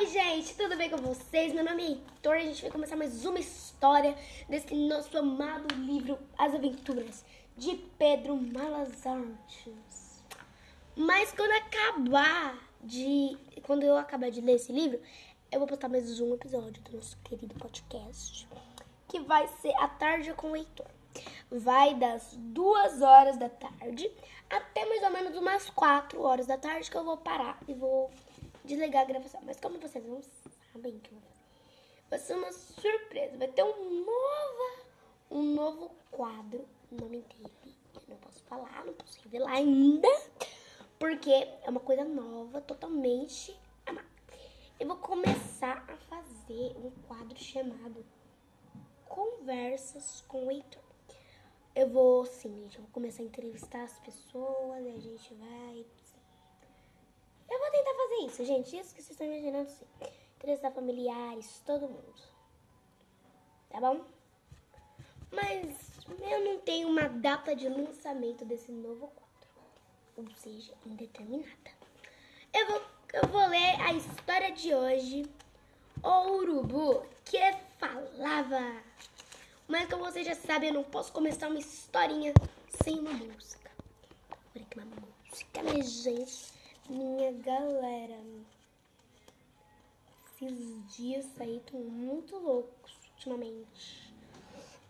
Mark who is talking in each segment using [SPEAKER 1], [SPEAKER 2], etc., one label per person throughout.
[SPEAKER 1] Oi, gente, tudo bem com vocês? Meu nome é Heitor e a gente vai começar mais uma história desse nosso amado livro As Aventuras de Pedro Malazartes. Mas quando acabar de. Quando eu acabar de ler esse livro, eu vou postar mais um episódio do nosso querido podcast, que vai ser A Tarde com o Heitor. Vai das duas horas da tarde até mais ou menos umas quatro horas da tarde que eu vou parar e vou desligar a gravação. Mas como vocês não sabem que eu vai ser uma surpresa. Vai ter um novo, um novo quadro. O nome dele eu não posso falar, não posso revelar ainda, porque é uma coisa nova, totalmente amada. Eu vou começar a fazer um quadro chamado Conversas com o Heitor. Eu vou, sim, gente, eu vou começar a entrevistar as pessoas a gente vai eu vou tentar fazer isso, gente. Isso que vocês estão imaginando, sim. Entrevistar familiares, todo mundo. Tá bom? Mas eu não tenho uma data de lançamento desse novo quadro. Ou seja, indeterminada. Eu vou, eu vou ler a história de hoje. O urubu que falava. Mas como vocês já sabem, eu não posso começar uma historinha sem uma música. Olha que uma música, minha gente minha galera. Esses dias aí estão muito loucos ultimamente.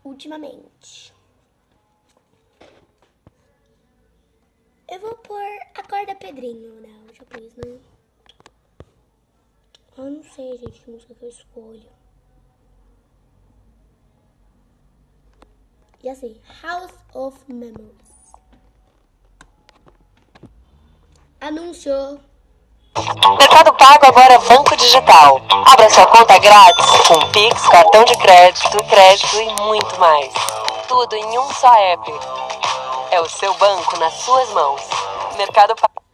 [SPEAKER 1] Ultimamente. Eu vou pôr a corda Pedrinho, né? Eu já pus, né? Eu não sei, gente, que música que eu escolho. E assim, House of Memories. Anúncio.
[SPEAKER 2] Mercado Pago agora é banco digital. Abra sua conta grátis com Pix, cartão de crédito, crédito e muito mais. Tudo em um só app. É o seu banco nas suas mãos. Mercado Pago.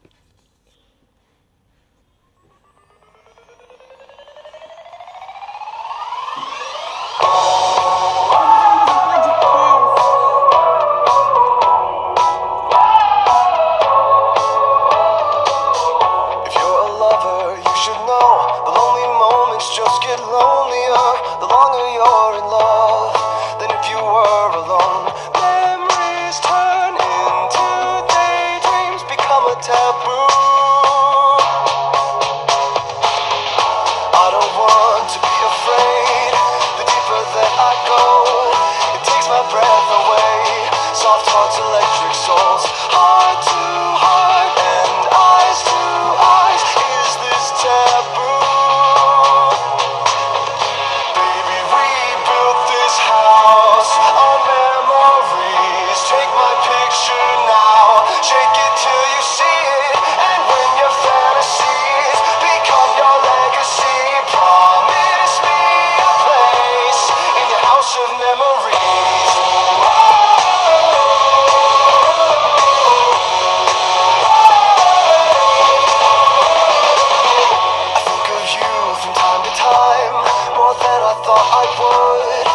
[SPEAKER 1] would.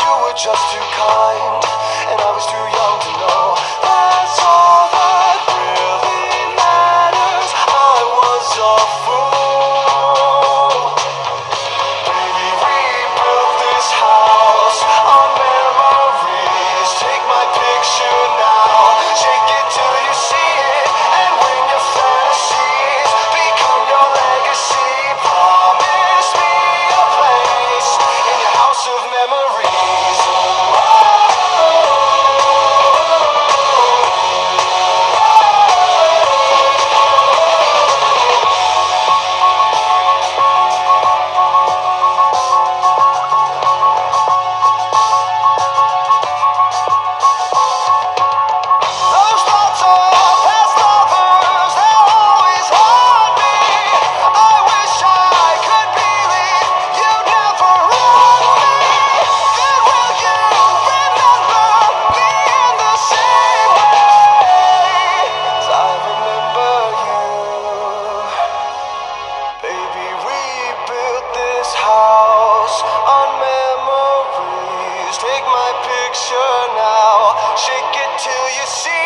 [SPEAKER 1] You were just too kind, and I was too young to know. Until you see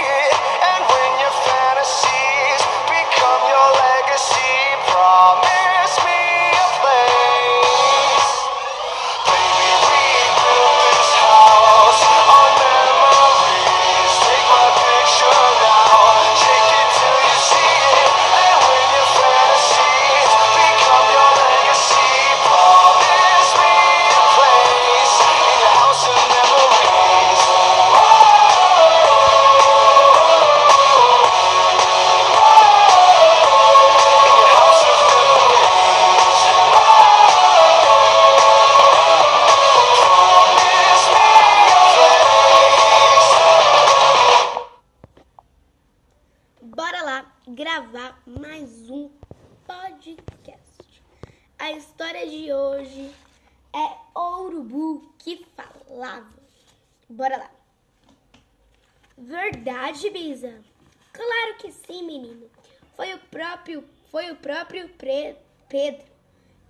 [SPEAKER 1] próprio, foi o próprio Pedro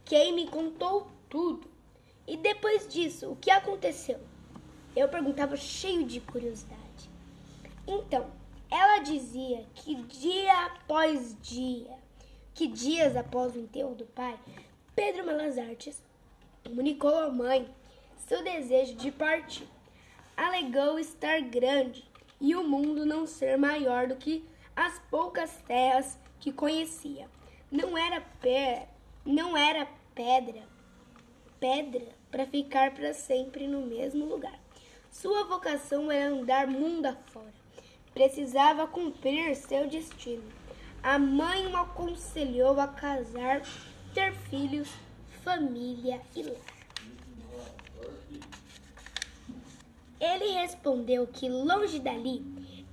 [SPEAKER 1] quem me contou tudo. E depois disso, o que aconteceu? Eu perguntava cheio de curiosidade. Então, ela dizia que dia após dia, que dias após o enterro do pai, Pedro Malazartes comunicou à mãe seu desejo de partir. Alegou estar grande e o mundo não ser maior do que as poucas terras que conhecia. Não era pé, não era pedra, pedra para ficar para sempre no mesmo lugar. Sua vocação era andar mundo afora. Precisava cumprir seu destino. A mãe o aconselhou a casar, ter filhos, família e lar. Ele respondeu que longe dali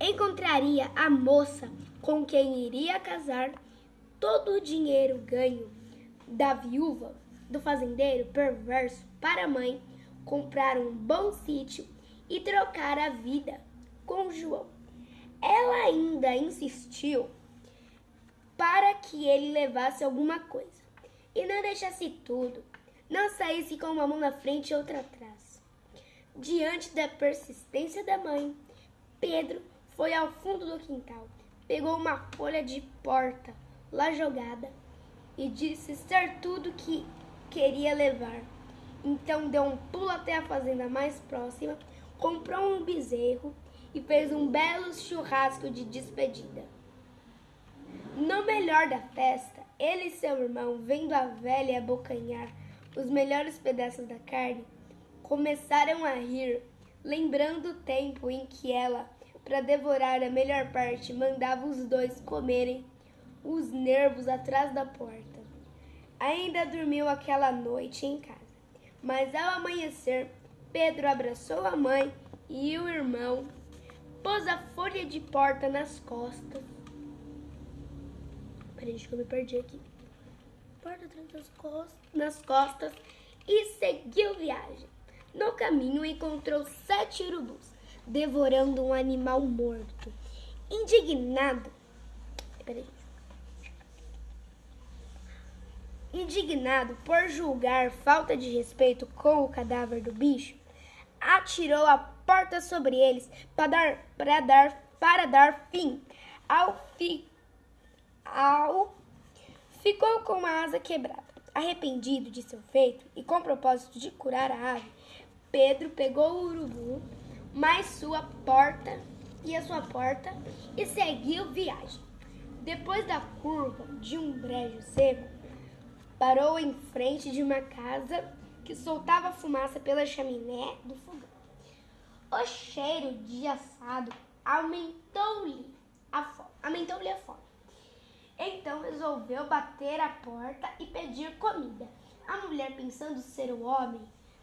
[SPEAKER 1] encontraria a moça com quem iria casar. Todo o dinheiro ganho da viúva do fazendeiro perverso para a mãe comprar um bom sítio e trocar a vida com João. Ela ainda insistiu para que ele levasse alguma coisa e não deixasse tudo, não saísse com uma mão na frente e outra atrás. Diante da persistência da mãe, Pedro foi ao fundo do quintal, pegou uma folha de porta lá jogada e disse ser tudo que queria levar. Então deu um pulo até a fazenda mais próxima, comprou um bezerro e fez um belo churrasco de despedida. No melhor da festa, ele e seu irmão, vendo a velha abocanhar os melhores pedaços da carne, começaram a rir, lembrando o tempo em que ela, para devorar a melhor parte, mandava os dois comerem os nervos atrás da porta. Ainda dormiu aquela noite em casa, mas ao amanhecer, Pedro abraçou a mãe e o irmão, pôs a folha de porta nas costas. Peraí, que eu me perdi aqui. Porta das costas, nas costas e seguiu viagem. No caminho encontrou sete urubus, devorando um animal morto. Indignado. Peraí. Indignado por julgar falta de respeito com o cadáver do bicho, atirou a porta sobre eles para dar, para dar, para dar fim ao, fi, ao ficou com a asa quebrada. Arrependido de seu feito e com propósito de curar a ave, Pedro pegou o urubu, mais sua porta e a sua porta e seguiu viagem. Depois da curva de um brejo seco, parou em frente de uma casa que soltava fumaça pela chaminé do fogão. O cheiro de assado aumentou-lhe a fome. Aumentou-lhe a fome. Então resolveu bater a porta e pedir comida. A mulher, pensando ser o homem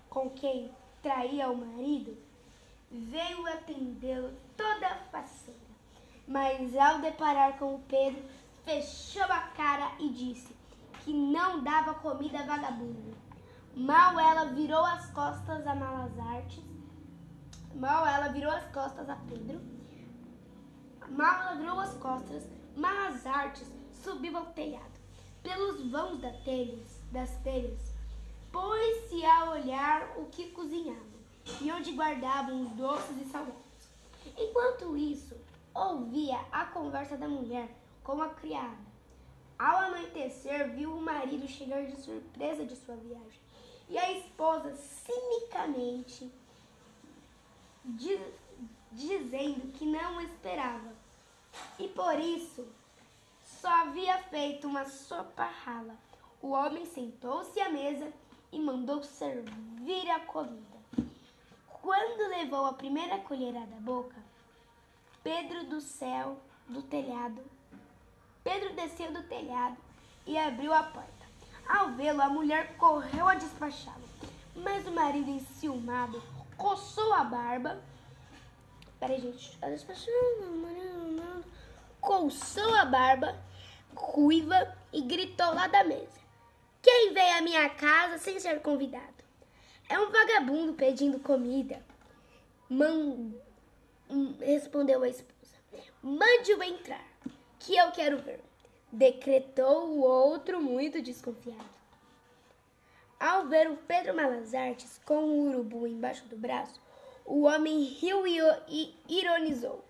[SPEAKER 1] com quem traía o marido, veio atendê-lo toda faceira. Mas ao deparar com o Pedro, fechou a cara e disse que não dava comida a vagabundo. Mal ela virou as costas a Malas Artes, mal ela virou as costas a Pedro, mal ela virou as costas, Malas Artes subiu ao telhado. Pelos vãos da telhas, das telhas, pôs-se a olhar o que cozinhavam e onde guardavam os doces e salgados. Enquanto isso, ouvia a conversa da mulher com a criada. Ao anoitecer, viu o marido chegar de surpresa de sua viagem e a esposa cinicamente diz, dizendo que não o esperava e por isso só havia feito uma sopa rala. O homem sentou-se à mesa e mandou servir a comida. Quando levou a primeira colherada à boca, Pedro do céu, do telhado, Pedro desceu do telhado e abriu a porta. Ao vê-lo, a mulher correu a despachá-lo, mas o marido enciumado coçou a barba. Peraí, gente, despachando, coçou a barba ruiva e gritou lá da mesa. Quem veio à minha casa sem ser convidado? É um vagabundo pedindo comida. Man... Hum, respondeu a esposa. Mande-o entrar, que eu quero ver. Decretou o outro muito desconfiado. Ao ver o Pedro Malazartes com o urubu embaixo do braço, o homem riu e ironizou.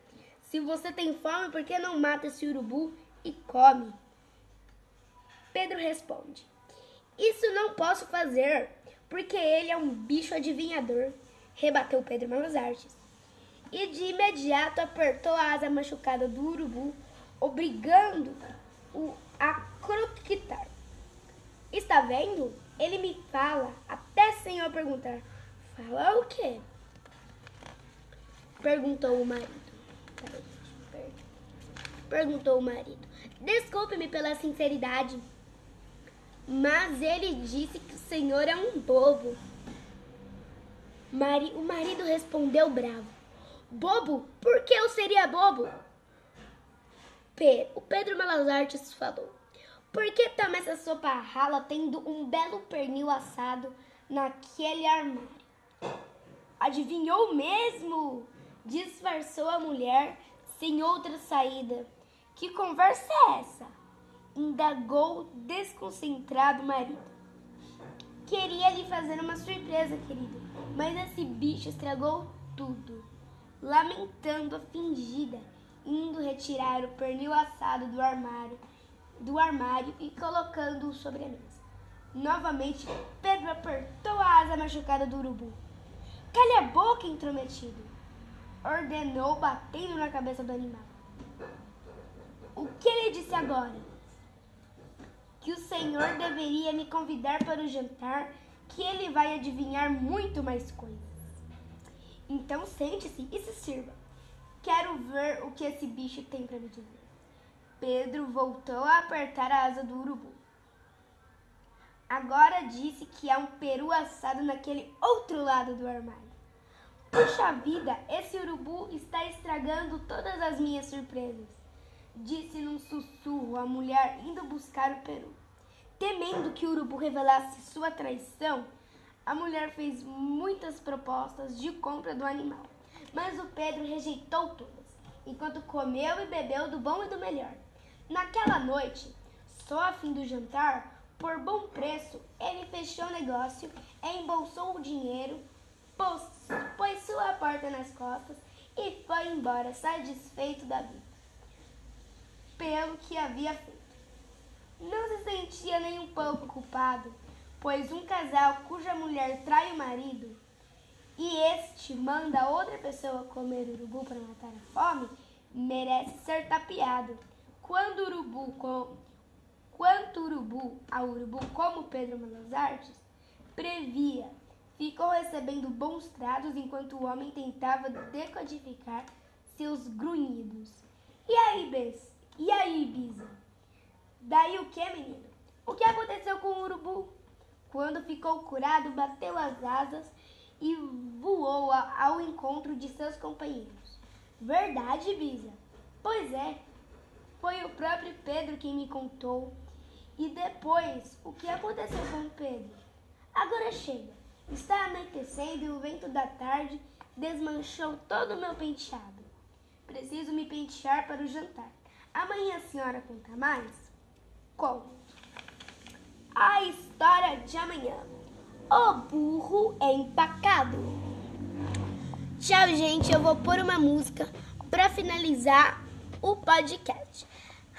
[SPEAKER 1] Se você tem fome, por que não mata esse urubu e come? Pedro responde: Isso não posso fazer, porque ele é um bicho adivinhador, rebateu Pedro Malazartes. E de imediato apertou a asa machucada do urubu, obrigando-o a croquitar. Está vendo? Ele me fala, até sem eu perguntar. Fala o quê? Perguntou o marido. Perguntou o marido. Desculpe-me pela sinceridade, mas ele disse que o senhor é um bobo. Mari, o marido respondeu bravo. Bobo? Por que eu seria bobo? o Pedro Malazartes falou. Por que toma essa sopa rala tendo um belo pernil assado naquele armário? Adivinhou mesmo? Disfarçou a mulher sem outra saída. Que conversa é essa? Indagou desconcentrado o marido. Queria lhe fazer uma surpresa, querido, mas esse bicho estragou tudo. Lamentando a fingida, indo retirar o pernil assado do armário do armário e colocando-o sobre a mesa. Novamente, Pedro apertou a asa machucada do urubu. Cale a boca, intrometido! Ordenou, batendo na cabeça do animal. O que ele disse agora? Que o senhor deveria me convidar para o jantar, que ele vai adivinhar muito mais coisas. Então sente-se e se sirva. Quero ver o que esse bicho tem para me dizer. Pedro voltou a apertar a asa do urubu. Agora disse que há um peru assado naquele outro lado do armário. Puxa vida, esse urubu está estragando todas as minhas surpresas, disse num sussurro a mulher indo buscar o peru. Temendo que o urubu revelasse sua traição, a mulher fez muitas propostas de compra do animal, mas o Pedro rejeitou todas, enquanto comeu e bebeu do bom e do melhor. Naquela noite, só a fim do jantar, por bom preço, ele fechou o negócio, embolsou o dinheiro, pôs, pôs sua porta nas costas e foi embora, satisfeito da vida, pelo que havia feito. Não se sentia nem um pouco culpado, pois um casal cuja mulher trai o marido e este manda outra pessoa comer urubu para matar a fome, merece ser tapeado. Quando urubu com, quanto urubu a urubu como Pedro Malas Artes previa, ficou recebendo bons tratos enquanto o homem tentava decodificar seus grunhidos. E aí, Bess? E aí, Bisa? Daí o que, menino? O que aconteceu com o urubu? Quando ficou curado, bateu as asas e voou ao encontro de seus companheiros. Verdade, Bisa? Pois é, foi o próprio Pedro quem me contou. E depois, o que aconteceu com o Pedro? Agora chega. Está anoitecendo e o vento da tarde desmanchou todo o meu penteado. Preciso me pentear para o jantar. Amanhã a senhora conta mais? Conto. A história de amanhã. O burro é empacado. Tchau, gente. Eu vou pôr uma música para finalizar o podcast.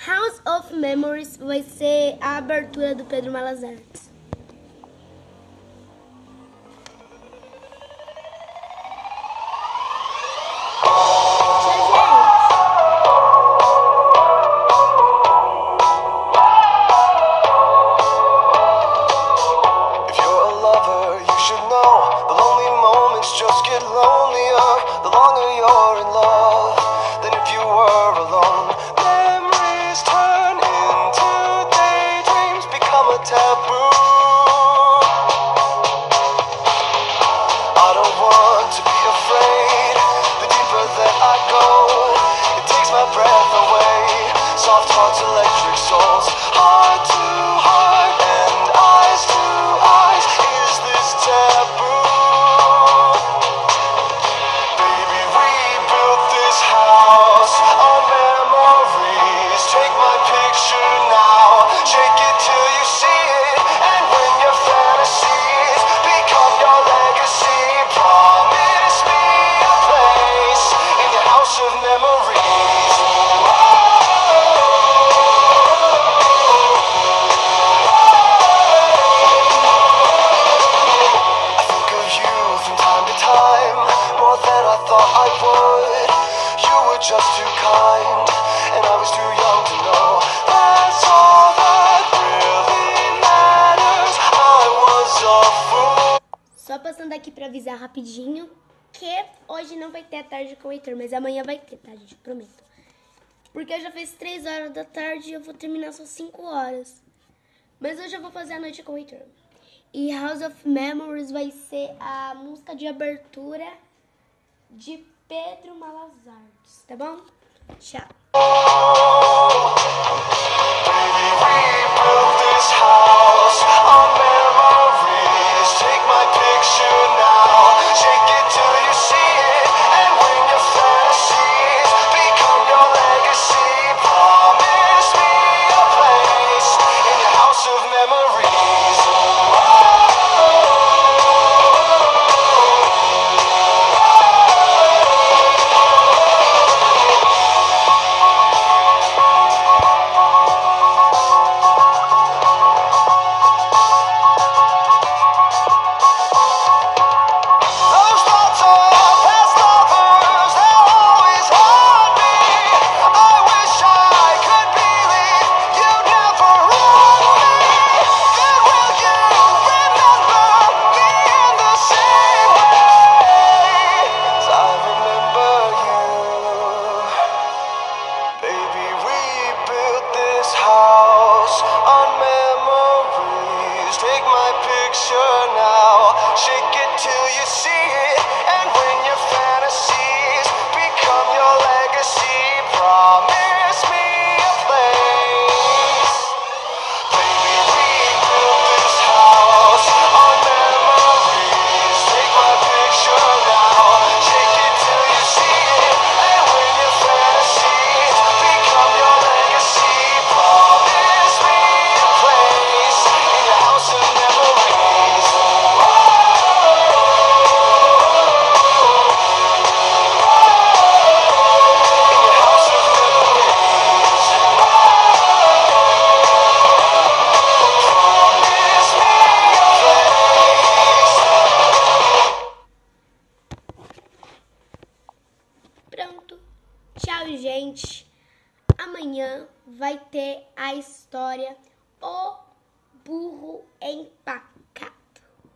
[SPEAKER 1] House of Memories vai ser a abertura do Pedro Malazartes.
[SPEAKER 3] soft
[SPEAKER 2] top roof. Vai ter a tarde com o Heitor, mas amanhã vai ter, tá, gente? Prometo. Porque já fiz 3 horas da tarde e eu vou terminar só 5 horas. Mas hoje eu vou fazer a noite com o Heitor. E House of Memories vai ser a música de abertura de Pedro Malazartes, tá bom? Tchau.